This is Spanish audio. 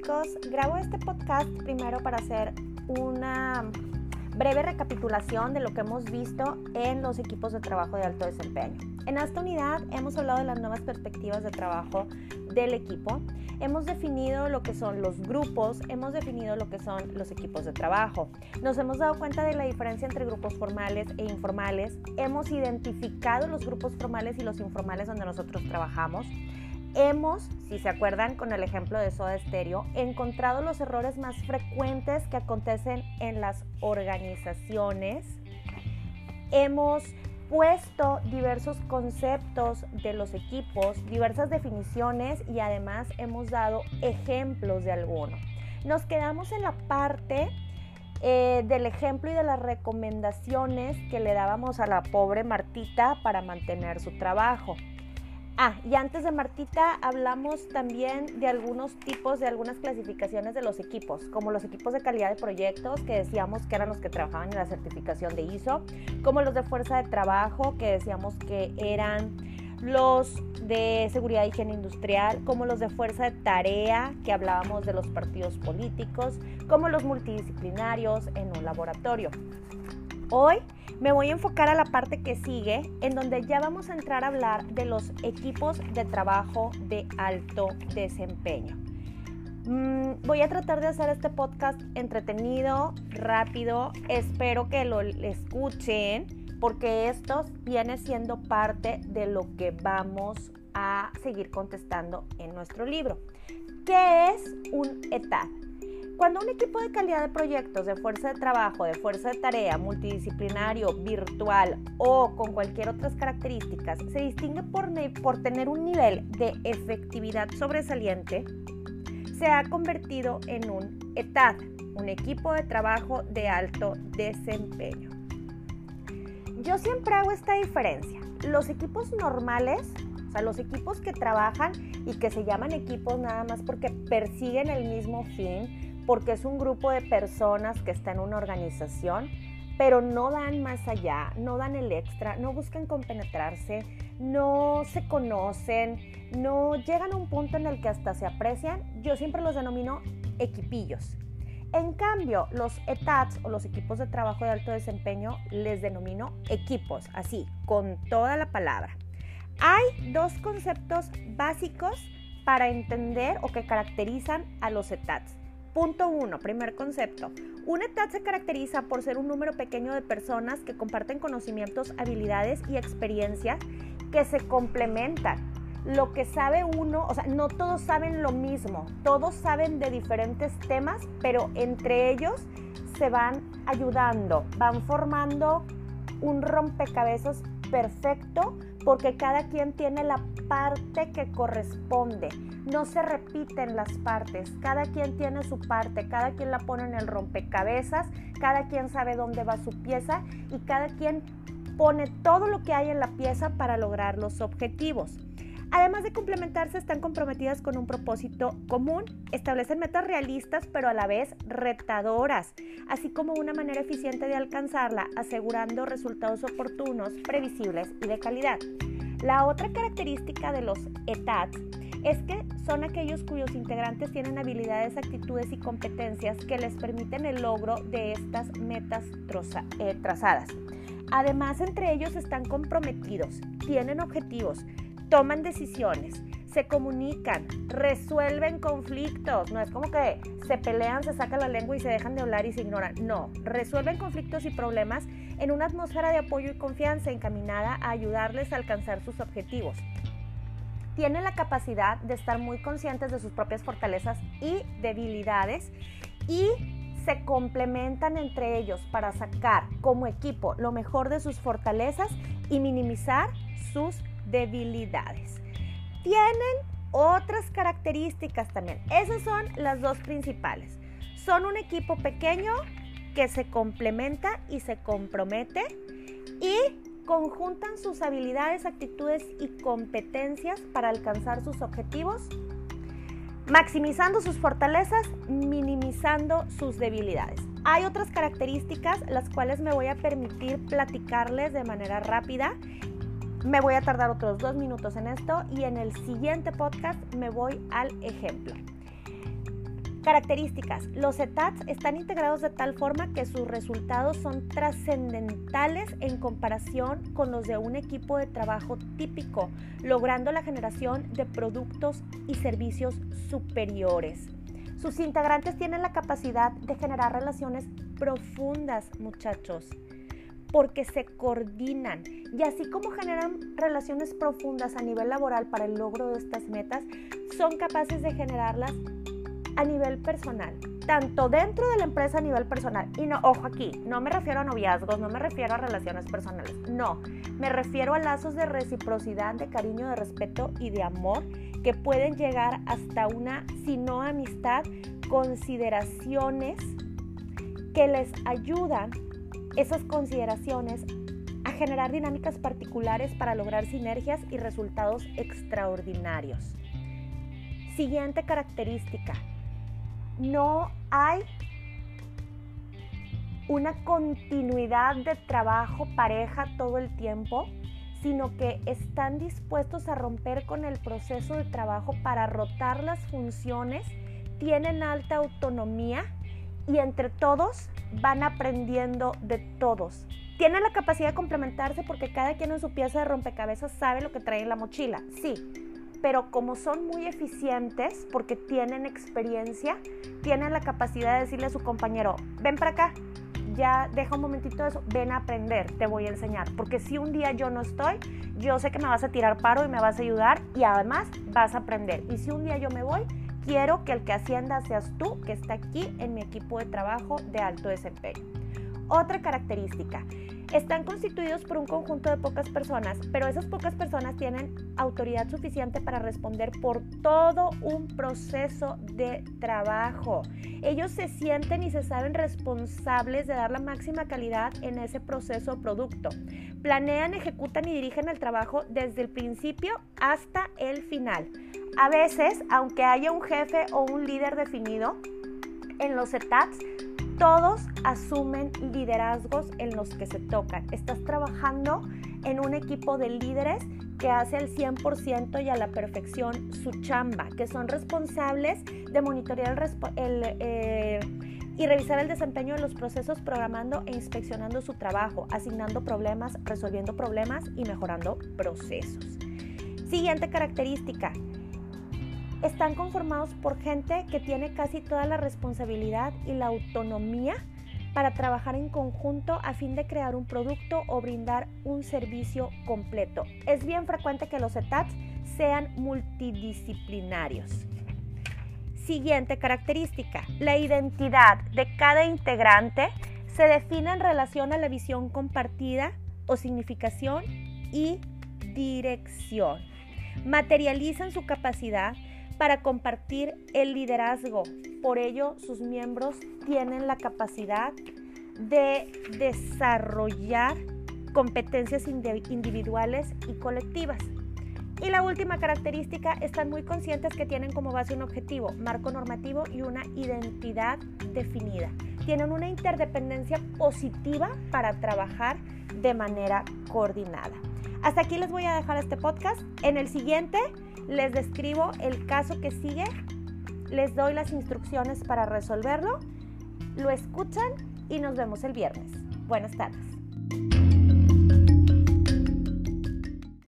chicos, grabo este podcast primero para hacer una breve recapitulación de lo que hemos visto en los equipos de trabajo de alto desempeño. En esta unidad hemos hablado de las nuevas perspectivas de trabajo del equipo, hemos definido lo que son los grupos, hemos definido lo que son los equipos de trabajo, nos hemos dado cuenta de la diferencia entre grupos formales e informales, hemos identificado los grupos formales y los informales donde nosotros trabajamos, hemos, si se acuerdan con el ejemplo de Soda Stereo, encontrado los errores más frecuentes que acontecen en las organizaciones. Hemos puesto diversos conceptos de los equipos, diversas definiciones y además hemos dado ejemplos de algunos. Nos quedamos en la parte eh, del ejemplo y de las recomendaciones que le dábamos a la pobre Martita para mantener su trabajo. Ah, y antes de Martita hablamos también de algunos tipos, de algunas clasificaciones de los equipos, como los equipos de calidad de proyectos, que decíamos que eran los que trabajaban en la certificación de ISO, como los de fuerza de trabajo, que decíamos que eran los de seguridad y higiene industrial, como los de fuerza de tarea, que hablábamos de los partidos políticos, como los multidisciplinarios en un laboratorio. Hoy me voy a enfocar a la parte que sigue, en donde ya vamos a entrar a hablar de los equipos de trabajo de alto desempeño. Mm, voy a tratar de hacer este podcast entretenido, rápido. Espero que lo escuchen porque esto viene siendo parte de lo que vamos a seguir contestando en nuestro libro. ¿Qué es un ETAD? Cuando un equipo de calidad de proyectos, de fuerza de trabajo, de fuerza de tarea, multidisciplinario, virtual o con cualquier otras características se distingue por, tener un nivel de efectividad sobresaliente, se ha convertido en un ETAD, un equipo de trabajo de alto desempeño. Yo siempre hago esta diferencia. Los equipos normales, o sea, los equipos que trabajan y que se llaman equipos nada más porque persiguen el mismo fin, porque es un grupo de personas que está en una organización, pero no dan más allá, no dan el extra, no buscan compenetrarse, no se conocen, no llegan a un punto en el que hasta se aprecian. Yo siempre los denomino equipillos. En cambio, los ETATs o los equipos de trabajo de alto desempeño les denomino equipos, así, con toda la palabra. Hay dos conceptos básicos para entender o que caracterizan a los ETATs. Punto 1, primer concepto. Una ETAD se caracteriza por ser un número pequeño de personas que comparten conocimientos, habilidades y experiencias que se complementan. Lo que sabe uno, o sea, no todos saben lo mismo, todos saben de diferentes temas, pero entre ellos se van ayudando, van formando un rompecabezas perfecto porque cada quien tiene la parte que corresponde. No se repiten las partes, cada quien tiene su parte, cada quien la pone en el rompecabezas, cada quien sabe dónde va su pieza y cada quien pone todo lo que hay en la pieza para lograr los objetivos. Además de complementarse, están comprometidas con un propósito común, establecen metas realistas pero a la vez retadoras, así como una manera eficiente de alcanzarla, asegurando resultados oportunos, previsibles y de calidad. La otra característica de los ETATs es que son aquellos cuyos integrantes tienen habilidades, actitudes y competencias que les permiten el logro de estas metas eh, trazadas. Además, entre ellos están comprometidos, tienen objetivos, toman decisiones, se comunican, resuelven conflictos. No es como que se pelean, se sacan la lengua y se dejan de hablar y se ignoran. No, resuelven conflictos y problemas en una atmósfera de apoyo y confianza encaminada a ayudarles a alcanzar sus objetivos. Tienen la capacidad de estar muy conscientes de sus propias fortalezas y debilidades y se complementan entre ellos para sacar como equipo lo mejor de sus fortalezas y minimizar sus debilidades. Tienen otras características también. Esas son las dos principales. Son un equipo pequeño que se complementa y se compromete y conjuntan sus habilidades, actitudes y competencias para alcanzar sus objetivos, maximizando sus fortalezas, minimizando sus debilidades. Hay otras características las cuales me voy a permitir platicarles de manera rápida me voy a tardar otros dos minutos en esto y en el siguiente podcast me voy al ejemplo. Características. Los ETATs están integrados de tal forma que sus resultados son trascendentales en comparación con los de un equipo de trabajo típico, logrando la generación de productos y servicios superiores. Sus integrantes tienen la capacidad de generar relaciones profundas, muchachos, porque se coordinan y así como generan relaciones profundas a nivel laboral para el logro de estas metas, son capaces de generarlas a nivel personal, tanto dentro de la empresa a nivel personal. Y no, ojo aquí, no me refiero a noviazgos, no me refiero a relaciones personales, no, me refiero a lazos de reciprocidad, de cariño, de respeto y de amor que pueden llegar hasta una, si no amistad, consideraciones que les ayudan, esas consideraciones, a generar dinámicas particulares para lograr sinergias y resultados extraordinarios. Siguiente característica, no hay una continuidad de trabajo pareja todo el tiempo, sino que están dispuestos a romper con el proceso de trabajo para rotar las funciones, tienen alta autonomía y entre todos van aprendiendo de todos. Tienen la capacidad de complementarse porque cada quien en su pieza de rompecabezas sabe lo que trae en la mochila, sí, pero como son muy eficientes porque tienen experiencia, tienen la capacidad de decirle a su compañero, ven para acá, ya deja un momentito eso, ven a aprender, te voy a enseñar, porque si un día yo no estoy, yo sé que me vas a tirar paro y me vas a ayudar y además vas a aprender. Y si un día yo me voy, quiero que el que ascienda seas tú, que está aquí en mi equipo de trabajo de alto desempeño. Otra característica, están constituidos por un conjunto de pocas personas, pero esas pocas personas tienen autoridad suficiente para responder por todo un proceso de trabajo. Ellos se sienten y se saben responsables de dar la máxima calidad en ese proceso o producto. Planean, ejecutan y dirigen el trabajo desde el principio hasta el final. A veces, aunque haya un jefe o un líder definido, en los etapas todos asumen liderazgos en los que se tocan. Estás trabajando en un equipo de líderes que hace al 100% y a la perfección su chamba, que son responsables de monitorear el, eh, y revisar el desempeño de los procesos programando e inspeccionando su trabajo, asignando problemas, resolviendo problemas y mejorando procesos. Siguiente característica, están conformados por gente que tiene casi toda la responsabilidad y la autonomía para trabajar en conjunto a fin de crear un producto o brindar un servicio completo. Es bien frecuente que los ETAPs sean multidisciplinarios. Siguiente característica, la identidad de cada integrante se define en relación a la visión compartida o significación y dirección. Materializan su capacidad para compartir el liderazgo. Por ello, sus miembros tienen la capacidad de desarrollar competencias individuales y colectivas. Y la última característica, están muy conscientes que tienen como base un objetivo, marco normativo y una identidad definida. Tienen una interdependencia positiva para trabajar de manera coordinada. Hasta aquí les voy a dejar este podcast. En el siguiente les describo el caso que sigue, les doy las instrucciones para resolverlo, lo escuchan y nos vemos el viernes. Buenas tardes.